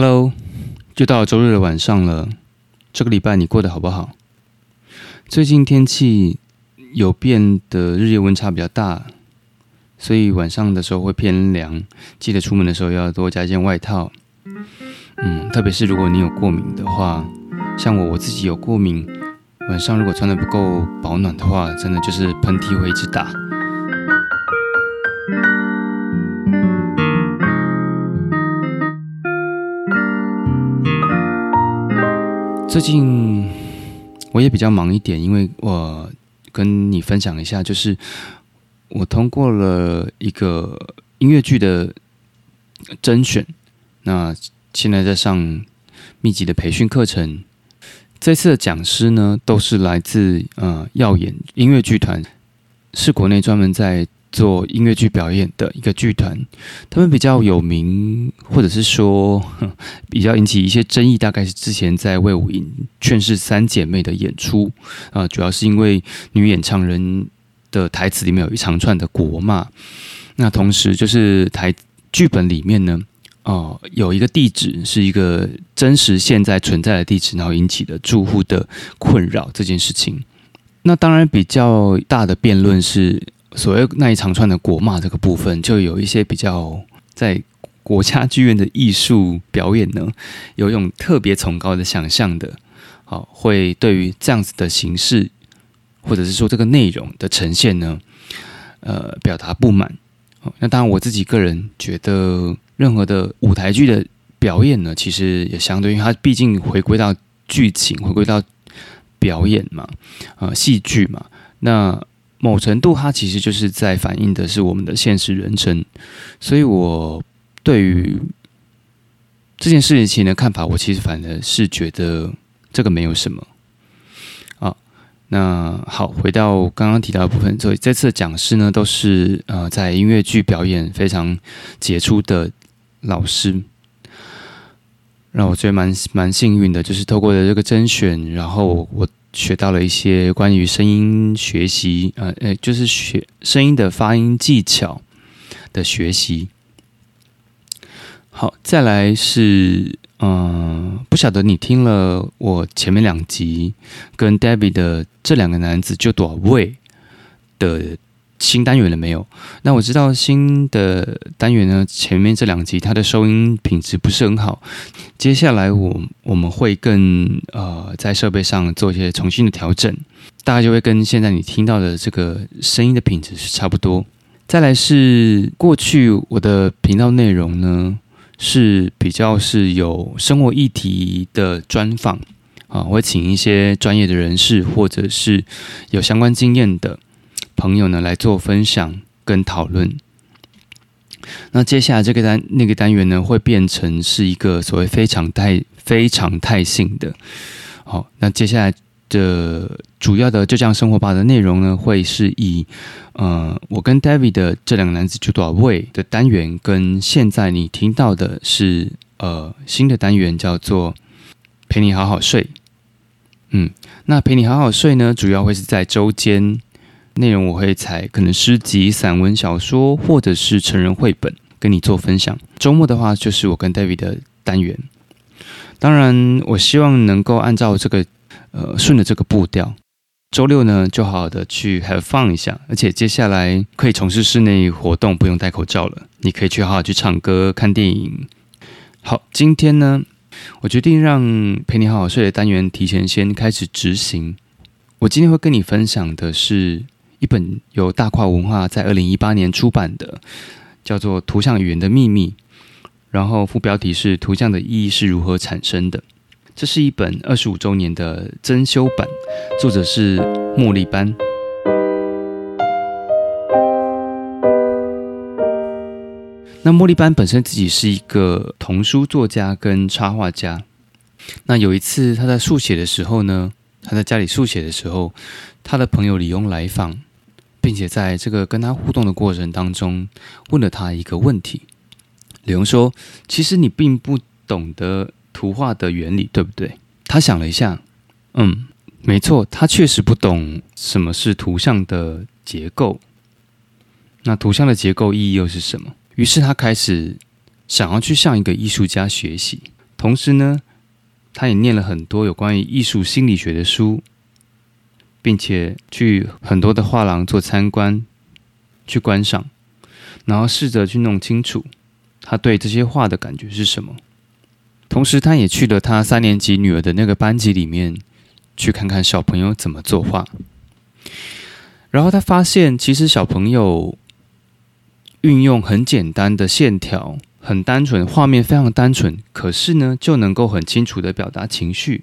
Hello，就到周日的晚上了。这个礼拜你过得好不好？最近天气有变得日夜温差比较大，所以晚上的时候会偏凉，记得出门的时候要多加一件外套。嗯，特别是如果你有过敏的话，像我我自己有过敏，晚上如果穿的不够保暖的话，真的就是喷嚏会一直打。最近我也比较忙一点，因为我跟你分享一下，就是我通过了一个音乐剧的甄选，那现在在上密集的培训课程。这次的讲师呢，都是来自呃耀眼音乐剧团，是国内专门在。做音乐剧表演的一个剧团，他们比较有名，或者是说比较引起一些争议，大概是之前在魏武营《劝世三姐妹》的演出啊，主要是因为女演唱人的台词里面有一长串的国骂，那同时就是台剧本里面呢，哦，有一个地址是一个真实现在存在的地址，然后引起的住户的困扰这件事情。那当然比较大的辩论是。所谓那一长串的国骂这个部分，就有一些比较在国家剧院的艺术表演呢，有一种特别崇高的想象的，好，会对于这样子的形式，或者是说这个内容的呈现呢，呃，表达不满。那当然，我自己个人觉得，任何的舞台剧的表演呢，其实也相对于它毕竟回归到剧情，回归到表演嘛，啊，戏剧嘛，那。某程度，它其实就是在反映的是我们的现实人生，所以我对于这件事情的看法，我其实反而是觉得这个没有什么。啊，那好，回到刚刚提到的部分，所以这次的讲师呢，都是呃在音乐剧表演非常杰出的老师，让我觉得蛮蛮幸运的，就是透过了这个甄选，然后我。学到了一些关于声音学习，呃，呃，就是学声音的发音技巧的学习。好，再来是，嗯，不晓得你听了我前面两集跟 Debbie 的这两个男子就多位的。新单元了没有？那我知道新的单元呢，前面这两集它的收音品质不是很好。接下来我我们会更呃在设备上做一些重新的调整，大概就会跟现在你听到的这个声音的品质是差不多。再来是过去我的频道内容呢是比较是有生活议题的专访啊，我会请一些专业的人士或者是有相关经验的。朋友呢来做分享跟讨论。那接下来这个单那个单元呢，会变成是一个所谓非常态非常态性的。好，那接下来的主要的就这样生活吧的内容呢，会是以呃我跟 David 的这两个男子就多少位的单元，跟现在你听到的是呃新的单元叫做陪你好好睡。嗯，那陪你好好睡呢，主要会是在周间。内容我会采可能诗集、散文、小说，或者是成人绘本跟你做分享。周末的话，就是我跟 David 的单元。当然，我希望能够按照这个呃顺着这个步调。周六呢，就好好的去 have fun 一下，而且接下来可以从事室内活动，不用戴口罩了。你可以去好好去唱歌、看电影。好，今天呢，我决定让陪你好好睡的单元提前先开始执行。我今天会跟你分享的是。一本由大跨文化在二零一八年出版的，叫做《图像语言的秘密》，然后副标题是“图像的意义是如何产生的”。这是一本二十五周年的增修版，作者是茉莉班。那茉莉班本身自己是一个童书作家跟插画家。那有一次他在速写的时候呢，他在家里速写的时候，他的朋友李庸来访。并且在这个跟他互动的过程当中，问了他一个问题。李荣说：“其实你并不懂得图画的原理，对不对？”他想了一下，嗯，没错，他确实不懂什么是图像的结构。那图像的结构意义又是什么？于是他开始想要去向一个艺术家学习。同时呢，他也念了很多有关于艺术心理学的书，并且去很多的画廊做参观、去观赏，然后试着去弄清楚他对这些画的感觉是什么。同时，他也去了他三年级女儿的那个班级里面，去看看小朋友怎么作画。然后他发现，其实小朋友运用很简单的线条。很单纯，画面非常单纯，可是呢，就能够很清楚的表达情绪，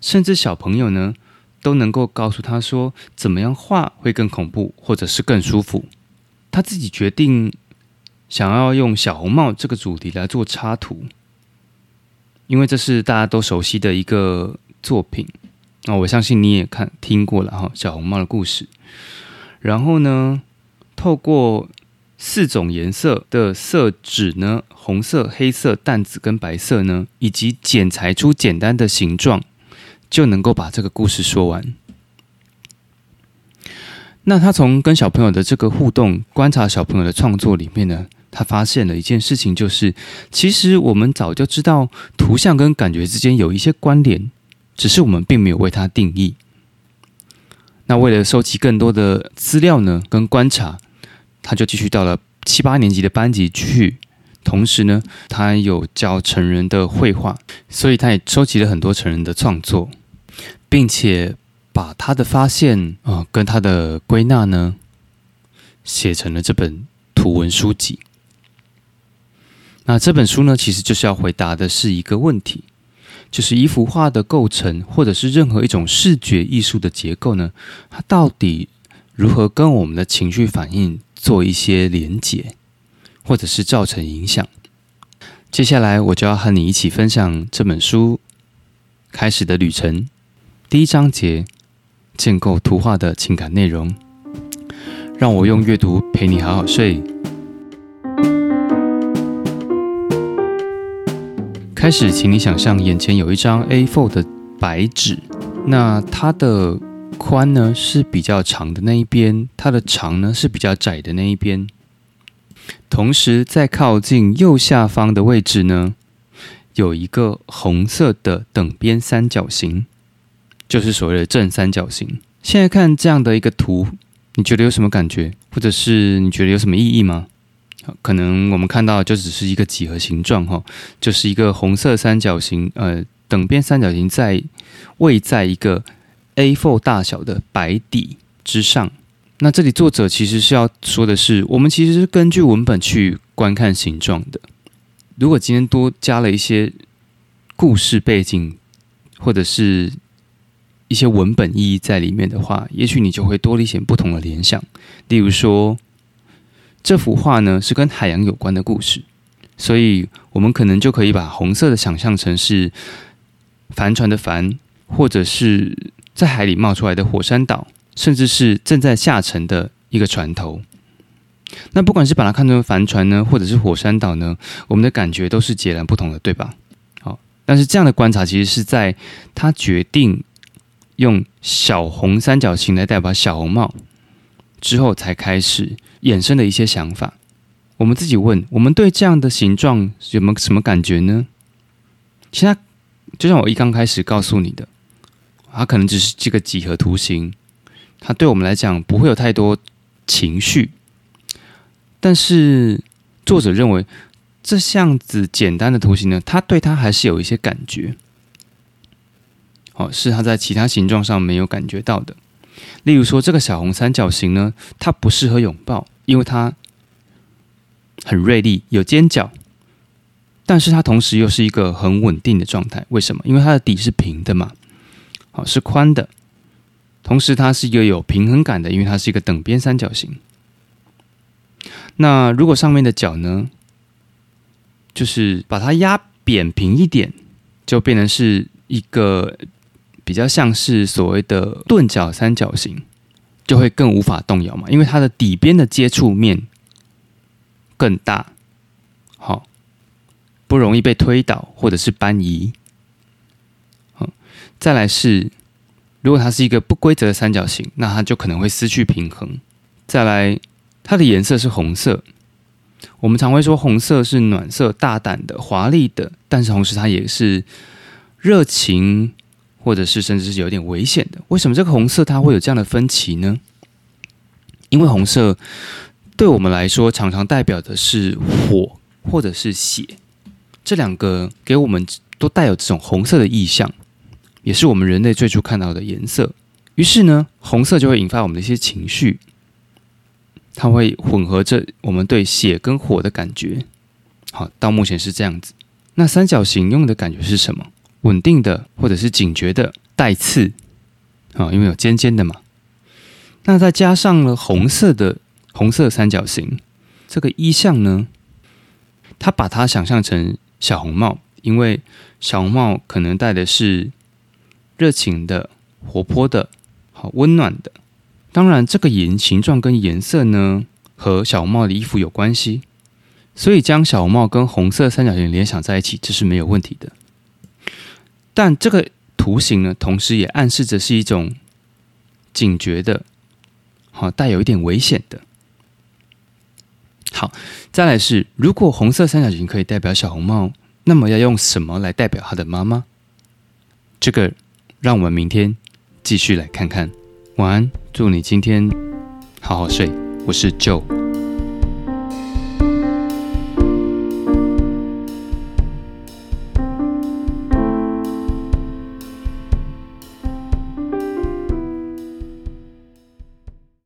甚至小朋友呢都能够告诉他说，怎么样画会更恐怖，或者是更舒服。他自己决定想要用小红帽这个主题来做插图，因为这是大家都熟悉的一个作品。那我相信你也看听过了哈，小红帽的故事。然后呢，透过四种颜色的色纸呢，红色、黑色、淡紫跟白色呢，以及剪裁出简单的形状，就能够把这个故事说完。那他从跟小朋友的这个互动、观察小朋友的创作里面呢，他发现了一件事情，就是其实我们早就知道图像跟感觉之间有一些关联，只是我们并没有为它定义。那为了收集更多的资料呢，跟观察。他就继续到了七八年级的班级去，同时呢，他有教成人的绘画，所以他也收集了很多成人的创作，并且把他的发现啊跟他的归纳呢写成了这本图文书籍。那这本书呢，其实就是要回答的是一个问题，就是一幅画的构成，或者是任何一种视觉艺术的结构呢，它到底如何跟我们的情绪反应？做一些连结，或者是造成影响。接下来我就要和你一起分享这本书开始的旅程。第一章节：建构图画的情感内容。让我用阅读陪你好好睡。开始，请你想象眼前有一张 A4 的白纸，那它的。宽呢是比较长的那一边，它的长呢是比较窄的那一边。同时，在靠近右下方的位置呢，有一个红色的等边三角形，就是所谓的正三角形。现在看这样的一个图，你觉得有什么感觉？或者是你觉得有什么意义吗？可能我们看到就只是一个几何形状哈，就是一个红色三角形，呃，等边三角形在位在一个。A4 大小的白底之上，那这里作者其实是要说的是，我们其实是根据文本去观看形状的。如果今天多加了一些故事背景，或者是一些文本意义在里面的话，也许你就会多了一些不同的联想。例如说，这幅画呢是跟海洋有关的故事，所以我们可能就可以把红色的想象成是帆船的帆，或者是。在海里冒出来的火山岛，甚至是正在下沉的一个船头。那不管是把它看成帆船呢，或者是火山岛呢，我们的感觉都是截然不同的，对吧？好，但是这样的观察其实是在他决定用小红三角形来代表小红帽之后，才开始衍生的一些想法。我们自己问：我们对这样的形状有没有什么感觉呢？现在就像我一刚开始告诉你的。它可能只是这个几何图形，它对我们来讲不会有太多情绪，但是作者认为这样子简单的图形呢，它对他还是有一些感觉，哦，是他在其他形状上没有感觉到的。例如说，这个小红三角形呢，它不适合拥抱，因为它很锐利，有尖角，但是它同时又是一个很稳定的状态。为什么？因为它的底是平的嘛。好是宽的，同时它是一个有平衡感的，因为它是一个等边三角形。那如果上面的角呢，就是把它压扁平一点，就变成是一个比较像是所谓的钝角三角形，就会更无法动摇嘛，因为它的底边的接触面更大，好，不容易被推倒或者是搬移。好再来是，如果它是一个不规则的三角形，那它就可能会失去平衡。再来，它的颜色是红色，我们常会说红色是暖色、大胆的、华丽的，但是同时它也是热情，或者是甚至是有点危险的。为什么这个红色它会有这样的分歧呢？因为红色对我们来说，常常代表的是火或者是血，这两个给我们都带有这种红色的意象，也是我们人类最初看到的颜色。于是呢，红色就会引发我们的一些情绪。它会混合着我们对血跟火的感觉，好，到目前是这样子。那三角形用的感觉是什么？稳定的，或者是警觉的，带刺，啊，因为有尖尖的嘛。那再加上了红色的红色三角形这个意象呢，它把它想象成小红帽，因为小红帽可能戴的是热情的、活泼的、好温暖的。当然，这个颜形状跟颜色呢，和小红帽的衣服有关系，所以将小红帽跟红色三角形联想在一起，这是没有问题的。但这个图形呢，同时也暗示着是一种警觉的，好带有一点危险的。好，再来是，如果红色三角形可以代表小红帽，那么要用什么来代表他的妈妈？这个，让我们明天继续来看看。晚安，祝你今天好好睡。我是 Joe。